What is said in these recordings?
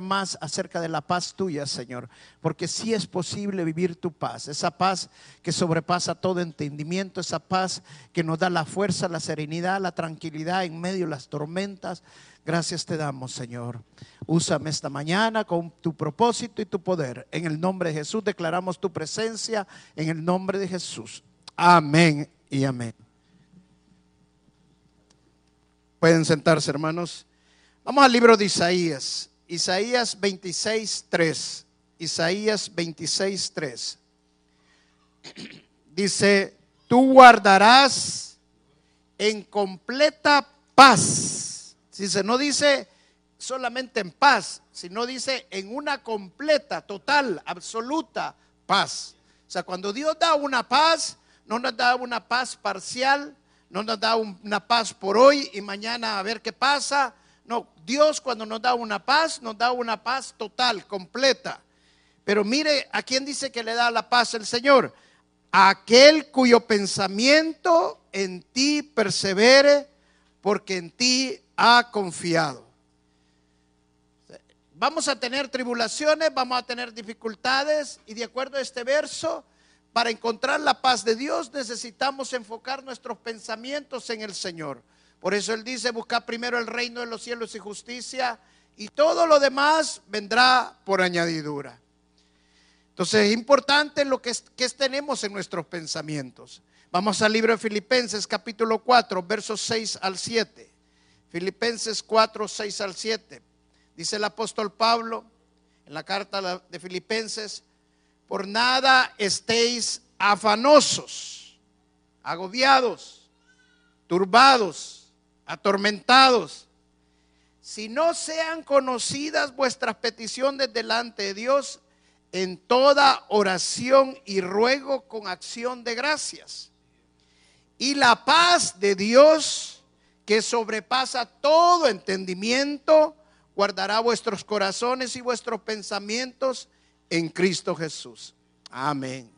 Más acerca de la paz tuya, Señor, porque sí es posible vivir tu paz, esa paz que sobrepasa todo entendimiento, esa paz que nos da la fuerza, la serenidad, la tranquilidad en medio de las tormentas. Gracias te damos, Señor. Úsame esta mañana con tu propósito y tu poder. En el nombre de Jesús declaramos tu presencia, en el nombre de Jesús. Amén y amén. Pueden sentarse, hermanos. Vamos al libro de Isaías. Isaías 26, 3. Isaías 26, 3. Dice, tú guardarás en completa paz. se no dice solamente en paz, sino dice en una completa, total, absoluta paz. O sea, cuando Dios da una paz, no nos da una paz parcial, no nos da una paz por hoy y mañana a ver qué pasa, no, Dios cuando nos da una paz, nos da una paz total, completa. Pero mire, ¿a quién dice que le da la paz el Señor? A aquel cuyo pensamiento en ti persevere, porque en ti ha confiado. Vamos a tener tribulaciones, vamos a tener dificultades y de acuerdo a este verso, para encontrar la paz de Dios necesitamos enfocar nuestros pensamientos en el Señor. Por eso Él dice, busca primero el reino de los cielos y justicia y todo lo demás vendrá por añadidura. Entonces es importante lo que, que tenemos en nuestros pensamientos. Vamos al libro de Filipenses capítulo 4, versos 6 al 7. Filipenses 4, 6 al 7. Dice el apóstol Pablo en la carta de Filipenses, por nada estéis afanosos, agobiados, turbados atormentados. Si no sean conocidas vuestras peticiones delante de Dios en toda oración y ruego con acción de gracias. Y la paz de Dios, que sobrepasa todo entendimiento, guardará vuestros corazones y vuestros pensamientos en Cristo Jesús. Amén.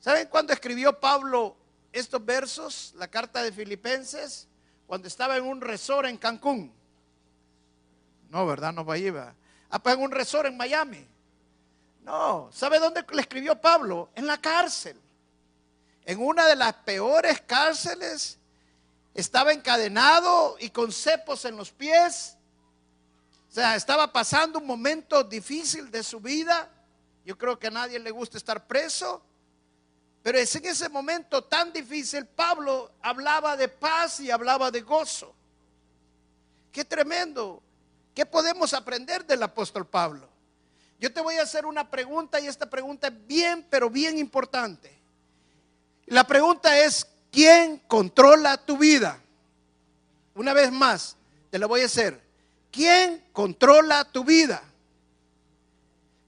¿Saben cuándo escribió Pablo estos versos, la carta de Filipenses? Cuando estaba en un resort en Cancún. No, ¿verdad? No iba. Ah, pues en un resort en Miami. No, ¿sabe dónde le escribió Pablo? En la cárcel. En una de las peores cárceles. Estaba encadenado y con cepos en los pies. O sea, estaba pasando un momento difícil de su vida. Yo creo que a nadie le gusta estar preso. Pero es en ese momento tan difícil, Pablo hablaba de paz y hablaba de gozo. Qué tremendo. ¿Qué podemos aprender del apóstol Pablo? Yo te voy a hacer una pregunta y esta pregunta es bien, pero bien importante. La pregunta es, ¿quién controla tu vida? Una vez más, te la voy a hacer. ¿Quién controla tu vida?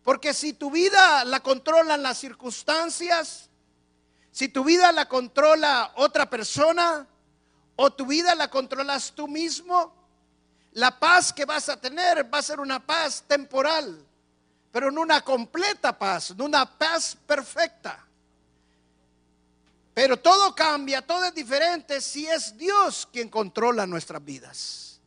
Porque si tu vida la controlan las circunstancias, si tu vida la controla otra persona o tu vida la controlas tú mismo, la paz que vas a tener va a ser una paz temporal, pero no una completa paz, no una paz perfecta. Pero todo cambia, todo es diferente si es Dios quien controla nuestras vidas.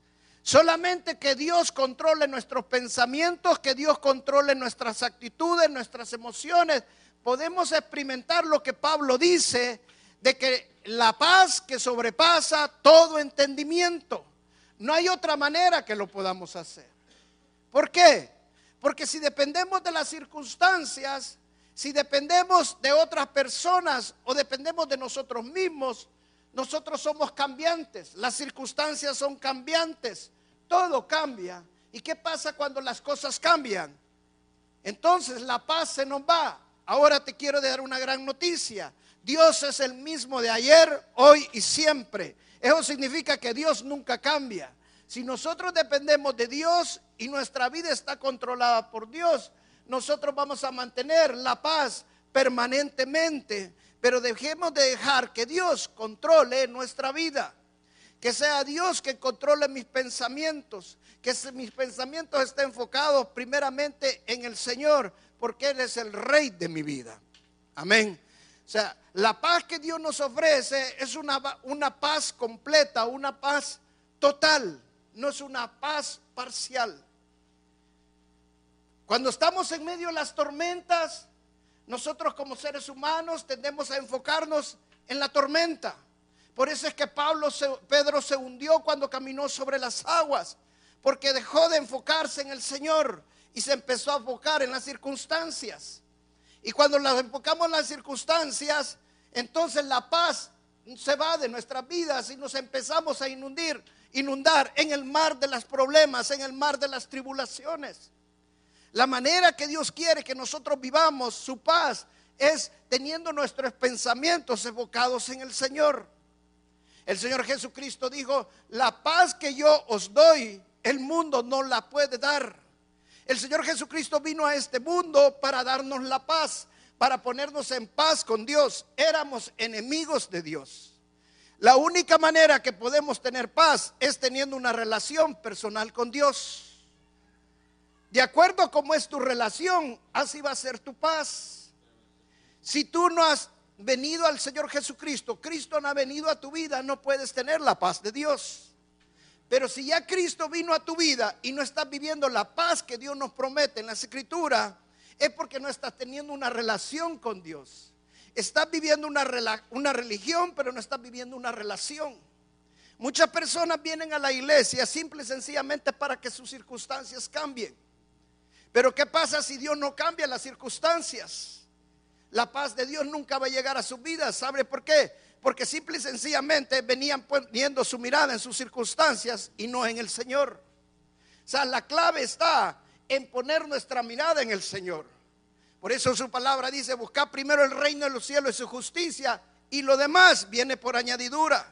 Solamente que Dios controle nuestros pensamientos, que Dios controle nuestras actitudes, nuestras emociones, podemos experimentar lo que Pablo dice de que la paz que sobrepasa todo entendimiento. No hay otra manera que lo podamos hacer. ¿Por qué? Porque si dependemos de las circunstancias, si dependemos de otras personas o dependemos de nosotros mismos, nosotros somos cambiantes, las circunstancias son cambiantes, todo cambia. ¿Y qué pasa cuando las cosas cambian? Entonces la paz se nos va, Ahora te quiero dar una gran noticia. Dios es el mismo de ayer, hoy y siempre. Eso significa que Dios nunca cambia. Si nosotros dependemos de Dios y nuestra vida está controlada por Dios, nosotros vamos a mantener la paz permanentemente. Pero dejemos de dejar que Dios controle nuestra vida. Que sea Dios que controle mis pensamientos, que mis pensamientos estén enfocados primeramente en el Señor, porque Él es el rey de mi vida. Amén. O sea, la paz que Dios nos ofrece es una, una paz completa, una paz total, no es una paz parcial. Cuando estamos en medio de las tormentas, nosotros como seres humanos tendemos a enfocarnos en la tormenta. Por eso es que Pablo Pedro se hundió cuando caminó sobre las aguas, porque dejó de enfocarse en el Señor y se empezó a enfocar en las circunstancias. Y cuando las enfocamos en las circunstancias, entonces la paz se va de nuestras vidas y nos empezamos a inundir, inundar en el mar de los problemas, en el mar de las tribulaciones. La manera que Dios quiere que nosotros vivamos su paz es teniendo nuestros pensamientos enfocados en el Señor. El Señor Jesucristo dijo, la paz que yo os doy, el mundo no la puede dar. El Señor Jesucristo vino a este mundo para darnos la paz, para ponernos en paz con Dios. Éramos enemigos de Dios. La única manera que podemos tener paz es teniendo una relación personal con Dios. De acuerdo a cómo es tu relación, así va a ser tu paz. Si tú no has venido al Señor Jesucristo, Cristo no ha venido a tu vida, no puedes tener la paz de Dios. Pero si ya Cristo vino a tu vida y no estás viviendo la paz que Dios nos promete en la Escritura, es porque no estás teniendo una relación con Dios. Estás viviendo una, una religión, pero no estás viviendo una relación. Muchas personas vienen a la iglesia simple y sencillamente para que sus circunstancias cambien. Pero ¿qué pasa si Dios no cambia las circunstancias? La paz de Dios nunca va a llegar a su vida. ¿Sabe por qué? Porque simple y sencillamente venían poniendo su mirada en sus circunstancias y no en el Señor. O sea, la clave está en poner nuestra mirada en el Señor. Por eso su palabra dice, buscar primero el reino de los cielos y su justicia y lo demás viene por añadidura.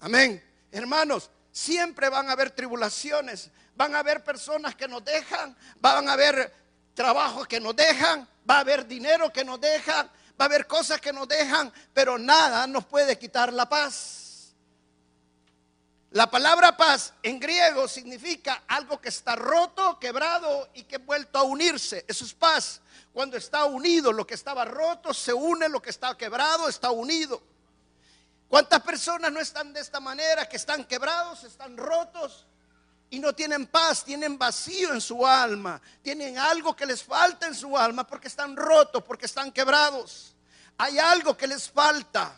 Amén. Hermanos, siempre van a haber tribulaciones, van a haber personas que nos dejan, van a haber trabajos que nos dejan, va a haber dinero que nos dejan, va a haber cosas que nos dejan, pero nada nos puede quitar la paz. La palabra paz en griego significa algo que está roto, quebrado y que ha vuelto a unirse. Eso es paz. Cuando está unido, lo que estaba roto se une, lo que está quebrado está unido. ¿Cuántas personas no están de esta manera, que están quebrados, están rotos? y no tienen paz, tienen vacío en su alma, tienen algo que les falta en su alma porque están rotos, porque están quebrados. Hay algo que les falta.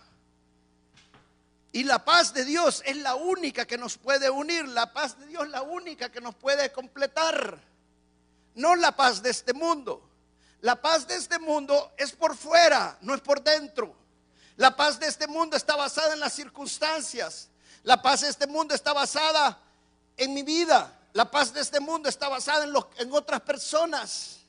Y la paz de Dios es la única que nos puede unir, la paz de Dios es la única que nos puede completar. No la paz de este mundo. La paz de este mundo es por fuera, no es por dentro. La paz de este mundo está basada en las circunstancias. La paz de este mundo está basada en mi vida. La paz de este mundo está basada en, en otras personas.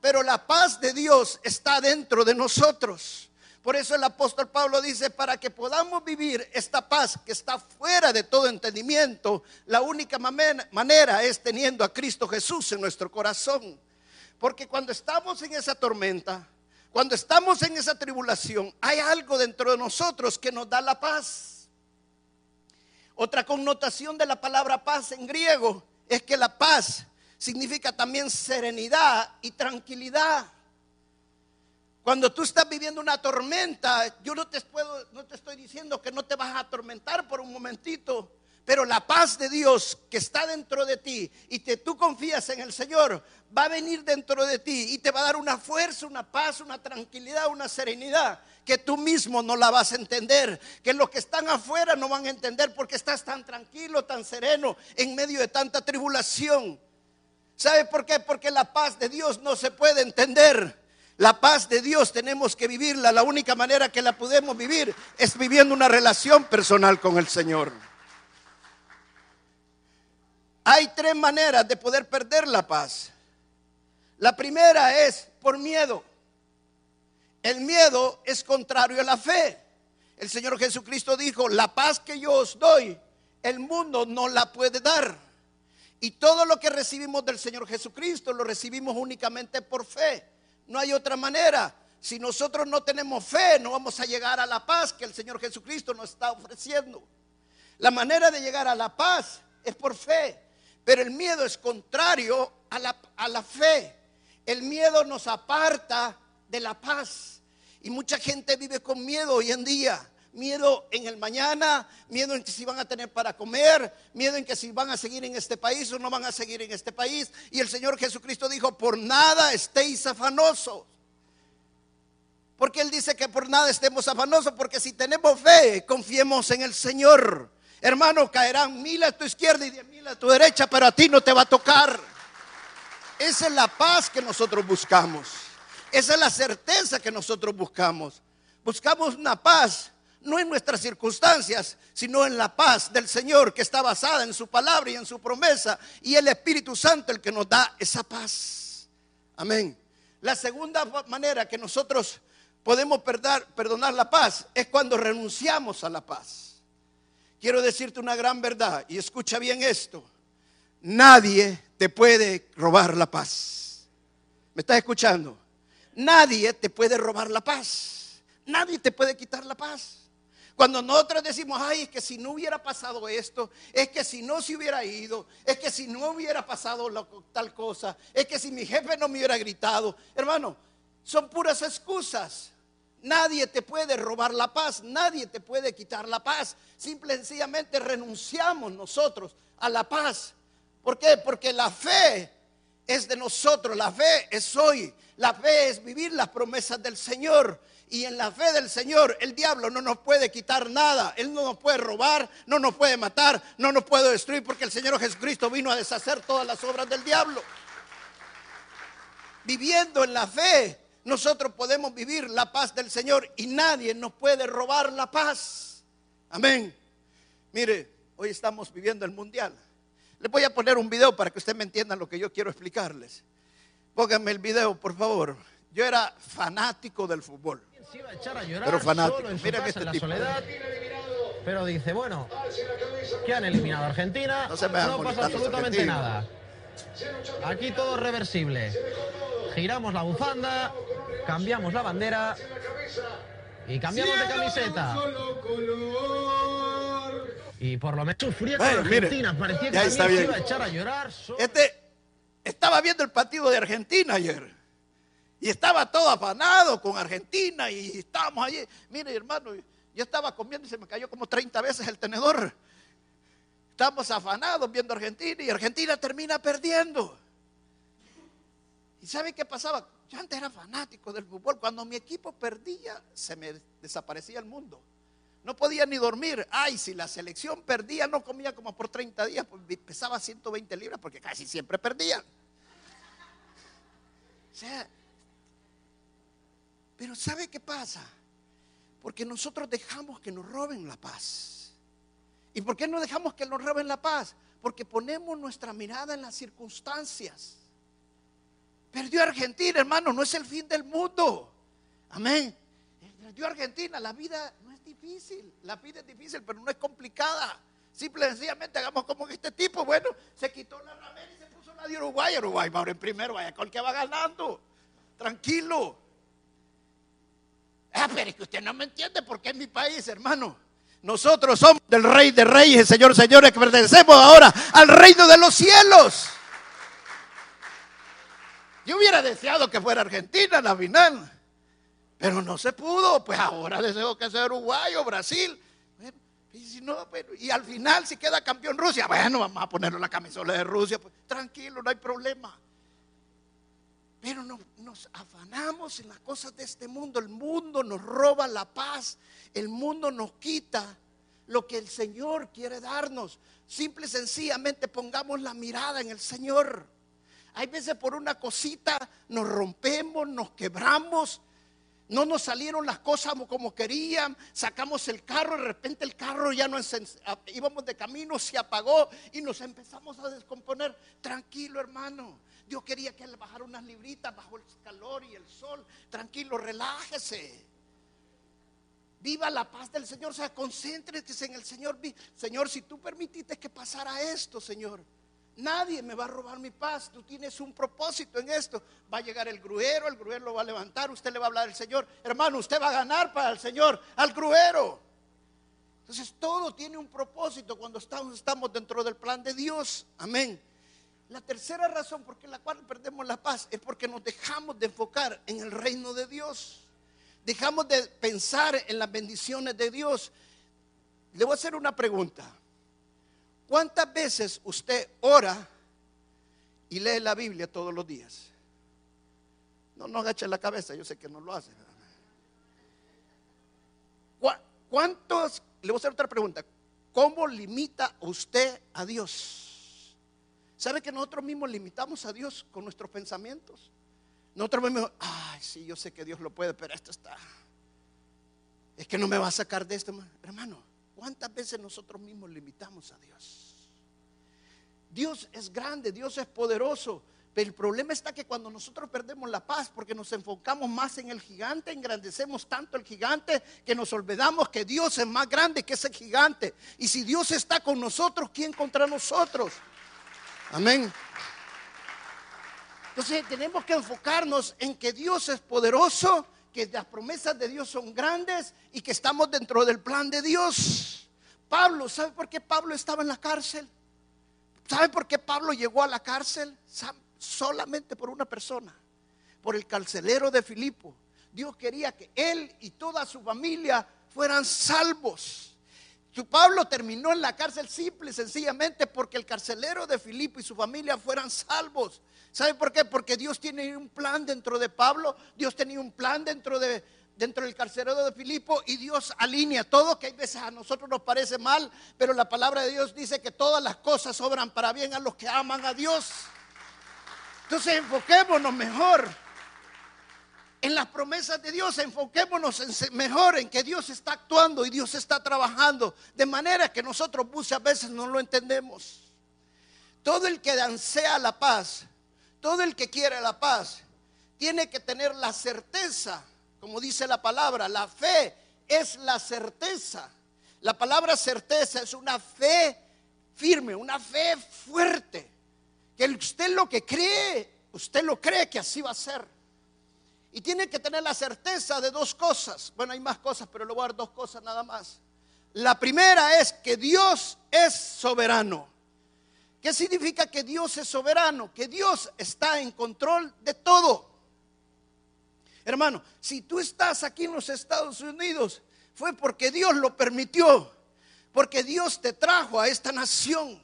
Pero la paz de Dios está dentro de nosotros. Por eso el apóstol Pablo dice, para que podamos vivir esta paz que está fuera de todo entendimiento, la única manera es teniendo a Cristo Jesús en nuestro corazón. Porque cuando estamos en esa tormenta, cuando estamos en esa tribulación, hay algo dentro de nosotros que nos da la paz. Otra connotación de la palabra paz en griego es que la paz significa también serenidad y tranquilidad. Cuando tú estás viviendo una tormenta, yo no te puedo, no te estoy diciendo que no te vas a atormentar por un momentito, pero la paz de Dios que está dentro de ti y que tú confías en el Señor va a venir dentro de ti y te va a dar una fuerza, una paz, una tranquilidad, una serenidad que tú mismo no la vas a entender, que los que están afuera no van a entender porque estás tan tranquilo, tan sereno en medio de tanta tribulación. ¿Sabe por qué? Porque la paz de Dios no se puede entender. La paz de Dios tenemos que vivirla. La única manera que la podemos vivir es viviendo una relación personal con el Señor. Hay tres maneras de poder perder la paz. La primera es por miedo. El miedo es contrario a la fe. El Señor Jesucristo dijo, la paz que yo os doy, el mundo no la puede dar. Y todo lo que recibimos del Señor Jesucristo lo recibimos únicamente por fe. No hay otra manera. Si nosotros no tenemos fe, no vamos a llegar a la paz que el Señor Jesucristo nos está ofreciendo. La manera de llegar a la paz es por fe, pero el miedo es contrario a la, a la fe. El miedo nos aparta de la paz. Y mucha gente vive con miedo hoy en día. Miedo en el mañana, miedo en que si van a tener para comer, miedo en que si van a seguir en este país o no van a seguir en este país. Y el Señor Jesucristo dijo, por nada estéis afanosos. Porque Él dice que por nada estemos afanosos, porque si tenemos fe, confiemos en el Señor. Hermano, caerán mil a tu izquierda y diez mil a tu derecha, pero a ti no te va a tocar. Esa es la paz que nosotros buscamos. Esa es la certeza que nosotros buscamos. Buscamos una paz, no en nuestras circunstancias, sino en la paz del Señor que está basada en su palabra y en su promesa. Y el Espíritu Santo el que nos da esa paz. Amén. La segunda manera que nosotros podemos perdonar, la paz es cuando renunciamos a la paz. Quiero decirte una gran verdad y escucha bien esto. Nadie te puede robar la paz. ¿Me estás escuchando? Nadie te puede robar la paz. Nadie te puede quitar la paz. Cuando nosotros decimos, ay, es que si no hubiera pasado esto, es que si no se hubiera ido, es que si no hubiera pasado tal cosa, es que si mi jefe no me hubiera gritado, hermano, son puras excusas. Nadie te puede robar la paz, nadie te puede quitar la paz. Simple y sencillamente renunciamos nosotros a la paz. ¿Por qué? Porque la fe es de nosotros, la fe es hoy, la fe es vivir las promesas del Señor. Y en la fe del Señor el diablo no nos puede quitar nada. Él no nos puede robar, no nos puede matar, no nos puede destruir porque el Señor Jesucristo vino a deshacer todas las obras del diablo. Viviendo en la fe, nosotros podemos vivir la paz del Señor y nadie nos puede robar la paz. Amén. Mire, hoy estamos viviendo el mundial. Les voy a poner un video para que ustedes me entiendan lo que yo quiero explicarles. Pónganme el video, por favor. Yo era fanático del fútbol se iba a echar a llorar pero fanático. solo en su casa, este en la soledad. Pero dice, bueno, que han eliminado a Argentina, no, pasa absolutamente nada. Aquí todo es reversible. Giramos la bufanda, cambiamos la bandera y cambiamos de camiseta. Y por lo menos sufría con Argentina, parecía que se iba a echar a llorar. Este estaba viendo el partido de Argentina ayer. Y estaba todo afanado con Argentina y estábamos allí. Mire, hermano, yo estaba comiendo y se me cayó como 30 veces el tenedor. Estábamos afanados viendo Argentina y Argentina termina perdiendo. ¿Y sabe qué pasaba? Yo antes era fanático del fútbol. Cuando mi equipo perdía, se me desaparecía el mundo. No podía ni dormir. Ay, si la selección perdía, no comía como por 30 días, pues pesaba 120 libras porque casi siempre perdían. O sea, pero ¿sabe qué pasa? Porque nosotros dejamos que nos roben la paz. ¿Y por qué no dejamos que nos roben la paz? Porque ponemos nuestra mirada en las circunstancias. Perdió Argentina, hermano, no es el fin del mundo. Amén. Perdió Argentina, la vida no es difícil. La vida es difícil, pero no es complicada. Simple y sencillamente hagamos como que este tipo, bueno, se quitó la ramera y se puso la de Uruguay. Uruguay va en primero, vaya con el que va ganando. Tranquilo. Ah, pero es que usted no me entiende porque es mi país, hermano. Nosotros somos del Rey de Reyes, Señor, señores, que pertenecemos ahora al reino de los cielos. Yo hubiera deseado que fuera Argentina la final, pero no se pudo. Pues ahora deseo que sea Uruguay o Brasil. y, al final, si queda campeón Rusia, bueno, vamos a ponerle la camisola de Rusia. Pues, tranquilo, no hay problema. Pero nos, afanamos en las cosas de este mundo. El mundo nos roba la paz. El mundo nos quita lo que el Señor quiere darnos. Simple y sencillamente pongamos la mirada en el Señor. Hay veces por una cosita nos rompemos, nos quebramos. No nos salieron las cosas como querían. Sacamos el carro, de repente el carro ya no íbamos de camino, se apagó y nos empezamos a descomponer. Tranquilo, hermano. Dios quería que le bajara unas libritas bajo el calor y el sol. Tranquilo, relájese. Viva la paz del Señor. O sea, concéntrese en el Señor. Señor, si tú permitiste que pasara esto, Señor, nadie me va a robar mi paz. Tú tienes un propósito en esto. Va a llegar el gruero, el gruero lo va a levantar. Usted le va a hablar al Señor. Hermano, usted va a ganar para el Señor, al gruero. Entonces todo tiene un propósito cuando estamos, dentro del plan de Dios. Amén. La tercera razón por la cual perdemos la paz es porque nos dejamos de enfocar en el reino de Dios. Dejamos de pensar en las bendiciones de Dios. Le voy a hacer una pregunta. ¿Cuántas veces usted ora y lee la Biblia todos los días? No, no agache la cabeza, yo sé que no lo hace. ¿Cuántos? Le voy a hacer otra pregunta. ¿Cómo limita usted a Dios? ¿Sabe que nosotros mismos limitamos a Dios con nuestros pensamientos? Nosotros mismos, ay, sí, yo sé que Dios lo puede, pero esto está. Es que no me va a sacar de esto, hermano. ¿Cuántas veces nosotros mismos limitamos a Dios? Dios es grande, Dios es poderoso. Pero el problema está que cuando nosotros perdemos la paz, porque nos enfocamos más en el gigante, engrandecemos tanto el gigante que nos olvidamos que Dios es más grande que ese gigante. Y si Dios está con nosotros, ¿quién contra nosotros? Amén. Entonces tenemos que enfocarnos en que Dios es poderoso, que las promesas de Dios son grandes y que estamos dentro del plan de Dios. Pablo, ¿sabe por qué Pablo estaba en la cárcel? ¿Sabe por qué Pablo llegó a la cárcel? Solamente por una persona, por el carcelero de Filipo. Dios quería que él y toda su familia fueran salvos. Pablo terminó en la cárcel simple y sencillamente porque el carcelero de Filipo y su familia fueran salvos. ¿Sabe por qué? Porque Dios tiene un plan dentro de Pablo, Dios tenía un plan dentro de dentro del carcelero de Filipo y Dios alinea todo que hay veces a nosotros nos parece mal, pero la palabra de Dios dice que todas las cosas obran para bien a los que aman a Dios. Entonces enfoquémonos mejor en las promesas de Dios, enfoquémonos mejor en que Dios está actuando y Dios está trabajando, de manera que nosotros muchas veces no lo entendemos. Todo el que ansea la paz, todo el que quiere la paz, tiene que tener la certeza, como dice la palabra, la fe es la certeza. La palabra certeza es una fe firme, una fe fuerte, que usted lo que cree, usted lo cree que así va a ser. Y tiene que tener la certeza de dos cosas. Bueno, hay más cosas, pero le voy a dar dos cosas nada más. La primera es que Dios es soberano. ¿Qué significa que Dios es soberano? Que Dios está en control de todo. Hermano, si tú estás aquí en los Estados Unidos, fue porque Dios lo permitió, porque Dios te trajo a esta nación.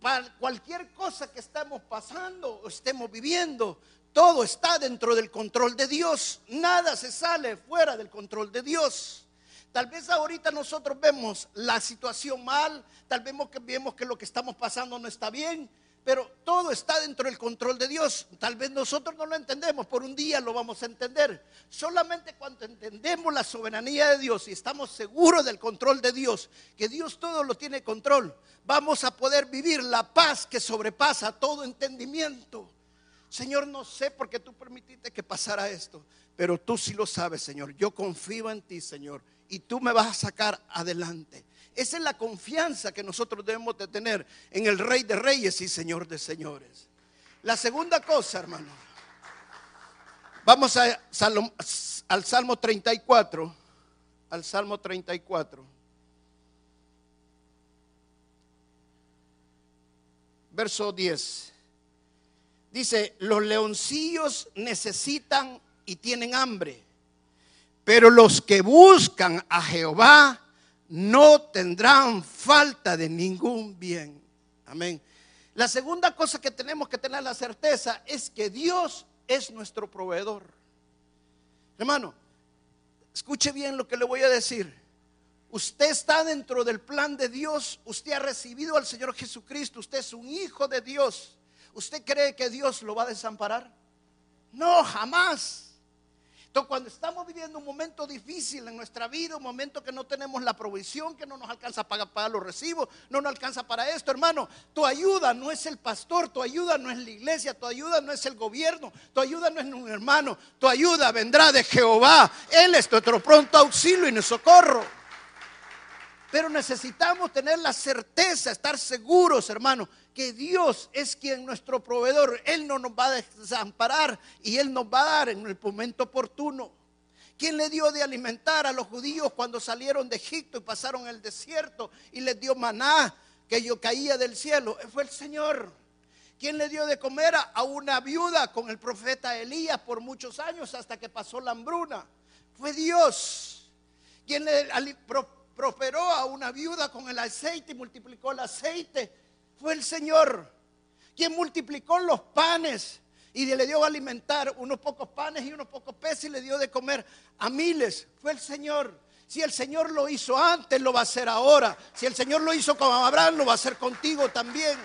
Para cualquier cosa que estemos pasando o estemos viviendo, todo está dentro del control de Dios. Nada se sale fuera del control de Dios. Tal vez ahorita nosotros vemos la situación mal, tal vez vemos que lo que estamos pasando no está bien, pero todo está dentro del control de Dios. Tal vez nosotros no lo entendemos, por un día lo vamos a entender. Solamente cuando entendemos la soberanía de Dios y estamos seguros del control de Dios, que Dios todo lo tiene control, vamos a poder vivir la paz que sobrepasa todo entendimiento. Señor, no sé por qué tú permitiste que pasara esto, pero tú sí lo sabes, Señor. Yo confío en ti, Señor, y tú me vas a sacar adelante. Esa es la confianza que nosotros debemos de tener en el Rey de Reyes y Señor de Señores. La segunda cosa, hermano. Vamos a, al Salmo 34. Al Salmo 34. Verso 10. Dice, los leoncillos necesitan y tienen hambre, pero los que buscan a Jehová no tendrán falta de ningún bien. Amén. La segunda cosa que tenemos que tener la certeza es que Dios es nuestro proveedor. Hermano, escuche bien lo que le voy a decir. Usted está dentro del plan de Dios, usted ha recibido al Señor Jesucristo, usted es un hijo de Dios. ¿Usted cree que Dios lo va a desamparar? No, jamás. Entonces, cuando estamos viviendo un momento difícil en nuestra vida, un momento que no tenemos la provisión, que no nos alcanza para pagar los recibos, no nos alcanza para esto, hermano, tu ayuda no es el pastor, tu ayuda no es la iglesia, tu ayuda no es el gobierno, tu ayuda no es un hermano, tu ayuda vendrá de Jehová. Él es nuestro pronto auxilio y nuestro socorro. Pero necesitamos tener la certeza, estar seguros, hermano, que Dios es quien nuestro proveedor. Él no nos va a desamparar y Él nos va a dar en el momento oportuno. ¿Quién le dio de alimentar a los judíos cuando salieron de Egipto y pasaron el desierto y les dio maná que yo caía del cielo? Fue el Señor. ¿Quién le dio de comer a una viuda con el profeta Elías por muchos años hasta que pasó la hambruna? Fue Dios. ¿Quién le prosperó a una viuda con el aceite y multiplicó el aceite? Fue el Señor. ¿Quién multiplicó los panes y le dio a alimentar unos pocos panes y unos pocos peces y le dio de comer a miles? Fue el Señor. Si el Señor lo hizo antes, lo va a hacer ahora. Si el Señor lo hizo con Abraham, lo va a hacer contigo también.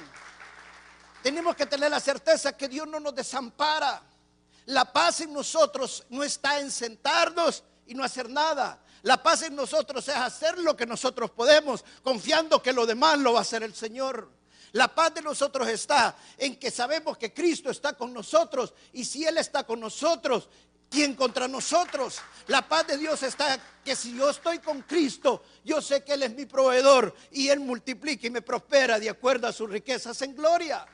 Tenemos que tener la certeza que Dios no nos desampara. La paz en nosotros no está en sentarnos y no hacer nada. La paz en nosotros es hacer lo que nosotros podemos, confiando que lo demás lo va a hacer el Señor. La paz de nosotros está en que sabemos que Cristo está con nosotros y si Él está con nosotros, ¿quién contra nosotros? La paz de Dios está que si yo estoy con Cristo, yo sé que Él es mi proveedor y Él multiplica y me prospera de acuerdo a sus riquezas en gloria.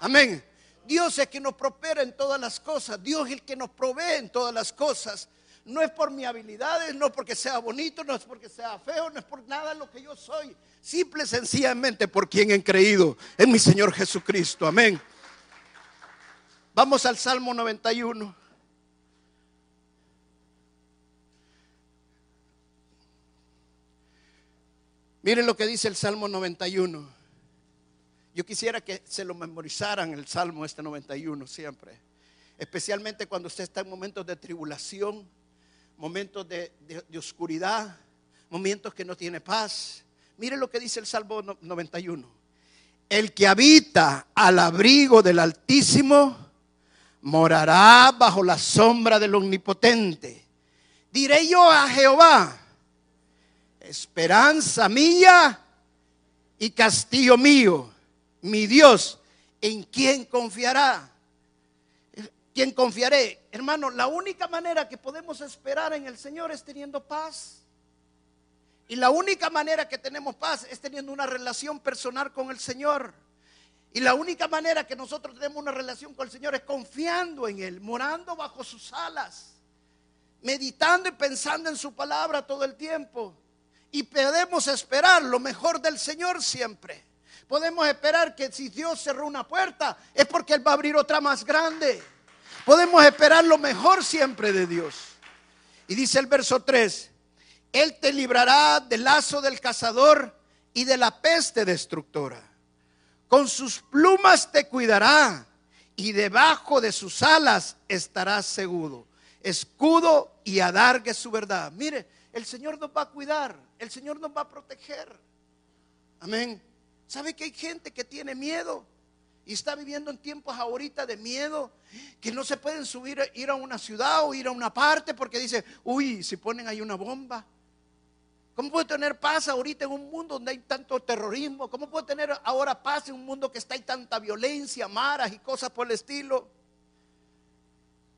Amén. Dios es el que nos prospera en todas las cosas. Dios es el que nos provee en todas las cosas. No es por mis habilidades, no porque sea bonito, no es porque sea feo, no es por nada lo que yo soy. Simple sencillamente por quien he creído en mi Señor Jesucristo. Amén. Vamos al Salmo 91. Miren lo que dice el Salmo 91. Yo quisiera que se lo memorizaran el Salmo este 91 siempre. Especialmente cuando usted está en momentos de tribulación, momentos de, oscuridad, momentos que no tiene paz. Mire lo que dice el Salmo 91. El que habita al abrigo del Altísimo morará bajo la sombra del Omnipotente. Diré yo a Jehová, esperanza mía y castillo mío mi Dios, ¿en quién confiará? ¿Quién confiaré? Hermano, la única manera que podemos esperar en el Señor es teniendo paz. Y la única manera que tenemos paz es teniendo una relación personal con el Señor. Y la única manera que nosotros tenemos una relación con el Señor es confiando en Él, morando bajo sus alas, meditando y pensando en su palabra todo el tiempo. Y podemos esperar lo mejor del Señor siempre. Podemos esperar que si Dios cerró una puerta es porque Él va a abrir otra más grande. Podemos esperar lo mejor siempre de Dios. Y dice el verso 3, Él te librará del lazo del cazador y de la peste destructora. Con sus plumas te cuidará y debajo de sus alas estarás seguro. Escudo y adargue su verdad. Mire, el Señor nos va a cuidar, el Señor nos va a proteger. Amén. ¿Sabe que hay gente que tiene miedo? Y está viviendo en tiempos ahorita de miedo, que no se pueden subir, ir a una ciudad o ir a una parte porque dice, uy, si ponen ahí una bomba. ¿Cómo puede tener paz ahorita en un mundo donde hay tanto terrorismo? ¿Cómo puede tener ahora paz en un mundo que está hay tanta violencia, maras y cosas por el estilo?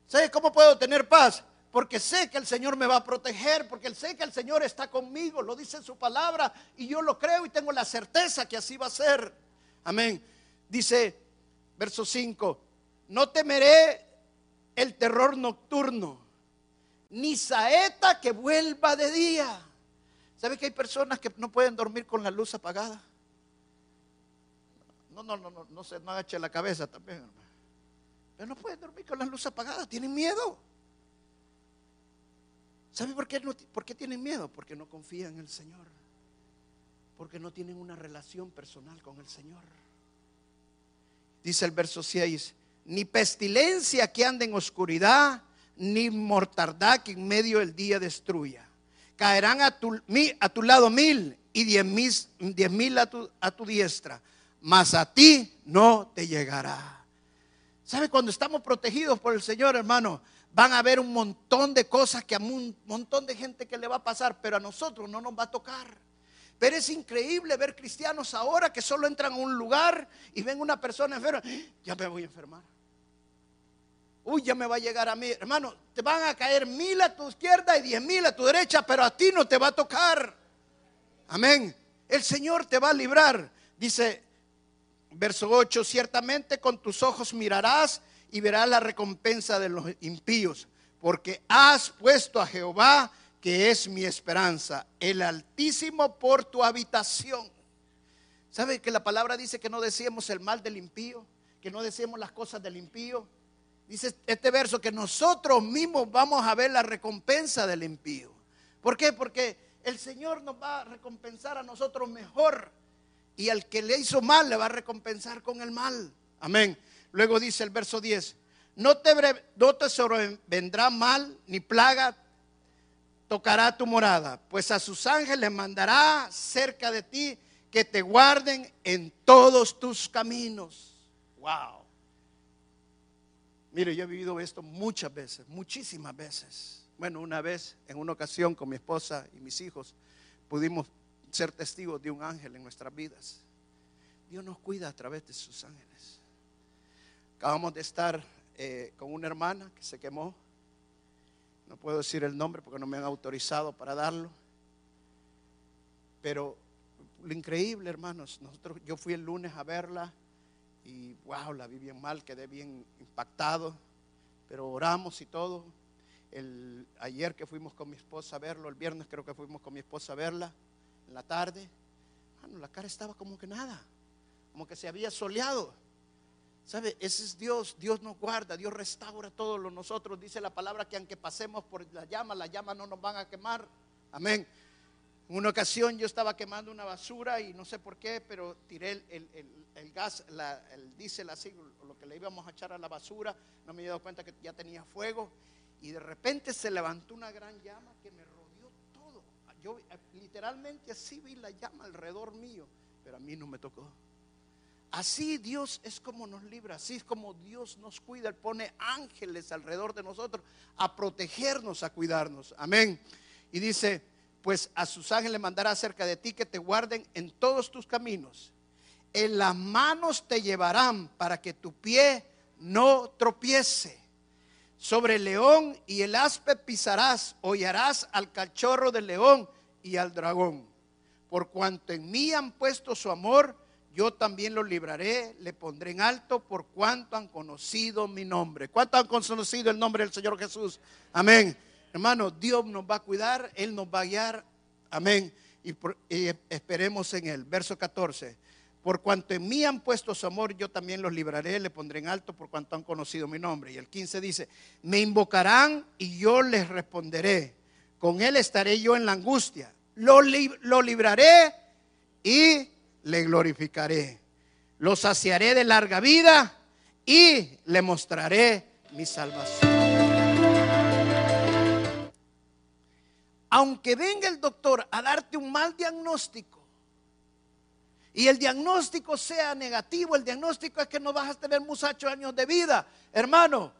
¿Sabe cómo puedo tener paz? porque sé que el Señor me va a proteger, porque sé que el Señor está conmigo, lo dice su palabra y yo lo creo y tengo la certeza que así va a ser. Amén. Dice verso 5, no temeré el terror nocturno, ni saeta que vuelva de día. ¿Sabe que hay personas que no pueden dormir con la luz apagada? No, no, no, no, no se no agache la cabeza también, Pero no pueden dormir con la luz apagada, tienen miedo. ¿Sabe por qué, por qué tienen miedo? Porque no confían en el Señor. Porque no tienen una relación personal con el Señor. Dice el verso 6, ni pestilencia que ande en oscuridad, ni mortandad que en medio del día destruya. Caerán a tu, lado mil y diez mil, diez mil a, tu, a tu diestra, mas a ti no te llegará. ¿Sabe? Cuando estamos protegidos por el Señor, hermano, van a haber un montón de cosas que a un montón de gente que le va a pasar, pero a nosotros no nos va a tocar. Pero es increíble ver cristianos ahora que solo entran a un lugar y ven una persona enferma, ya me voy a enfermar. Uy, ya me va a llegar a mí. Hermano, te van a caer mil a tu izquierda y diez mil a tu derecha, pero a ti no te va a tocar. Amén. El Señor te va a librar. Dice verso 8, ciertamente con tus ojos mirarás y verás la recompensa de los impíos, porque has puesto a Jehová, que es mi esperanza, el Altísimo por tu habitación. ¿Sabe que la palabra dice que no decíamos el mal del impío? Que no decíamos las cosas del impío. Dice este verso que nosotros mismos vamos a ver la recompensa del impío. ¿Por qué? Porque el Señor nos va a recompensar a nosotros mejor. Y al que le hizo mal le va a recompensar con el mal. Amén. Luego dice el verso 10, no te, no te vendrá mal ni plaga tocará tu morada, pues a sus ángeles mandará cerca de ti que te guarden en todos tus caminos. Wow. Mire, yo he vivido esto muchas veces, muchísimas veces. Bueno, una vez, en una ocasión con mi esposa y mis hijos, pudimos ser testigos de un ángel en nuestras vidas. Dios nos cuida a través de sus ángeles. Acabamos de estar eh, con una hermana que se quemó. No puedo decir el nombre porque no me han autorizado para darlo. Pero lo increíble, hermanos, nosotros, yo fui el lunes a verla y wow, la vi bien mal, quedé bien impactado, pero oramos y todo el, ayer que fuimos con mi esposa a verlo, el viernes creo que fuimos con mi esposa a verla, en la tarde, la cara estaba como que nada, como que se había soleado. ¿Sabe? Ese es Dios, Dios nos guarda, Dios restaura todo lo nosotros. Dice la palabra que aunque pasemos por la llama, la llama no nos van a quemar. Amén. En una ocasión yo estaba quemando una basura y no sé por qué, pero tiré el, gas, el diésel así, lo que le íbamos a echar a la basura. No me he dado cuenta que ya tenía fuego y de repente se levantó una gran llama que me rodeó todo. Yo eh, literalmente así vi la llama alrededor mío, pero a mí no me tocó. Así Dios es como nos libra, así es como Dios nos cuida. Él pone ángeles alrededor de nosotros a protegernos, a cuidarnos. Amén. Y dice, pues a sus ángeles mandará cerca de ti que te guarden en todos tus caminos. En las manos te llevarán para que tu pie no tropiece. Sobre el león y el aspe pisarás, hollarás al cachorro del león y al dragón. Por cuanto en mí han puesto su amor, yo también lo libraré, le pondré en alto por cuanto han conocido mi nombre. ¿Cuánto han conocido el nombre del Señor Jesús? Amén. Hermano, Dios nos va a cuidar, Él nos va a guiar. Amén. Y, y esperemos en Él. Verso 14. Por cuanto en mí han puesto su amor, yo también los libraré, le pondré en alto por cuanto han conocido mi nombre. Y el 15 dice, me invocarán y yo les responderé. Con él estaré yo en la angustia. Lo, lo libraré y le glorificaré. Lo saciaré de larga vida y le mostraré mi salvación. Aunque venga el doctor a darte un mal diagnóstico, y el diagnóstico sea negativo, el diagnóstico es que no vas a tener muchos años de vida. Hermano,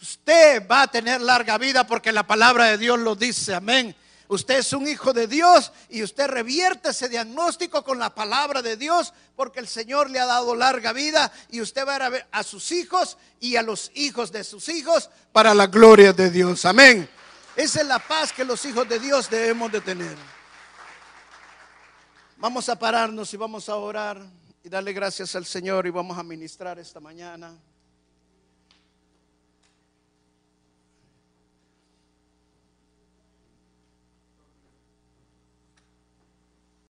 usted va a tener larga vida porque la palabra de Dios lo dice, amén. Usted es un hijo de Dios y usted revierte ese diagnóstico con la palabra de Dios porque el Señor le ha dado larga vida y usted va a ver a sus hijos y a los hijos de sus hijos para la gloria de Dios. Amén. Esa es la paz que los hijos de Dios debemos de tener. Vamos a pararnos y vamos a orar y darle gracias al Señor y vamos a ministrar esta mañana.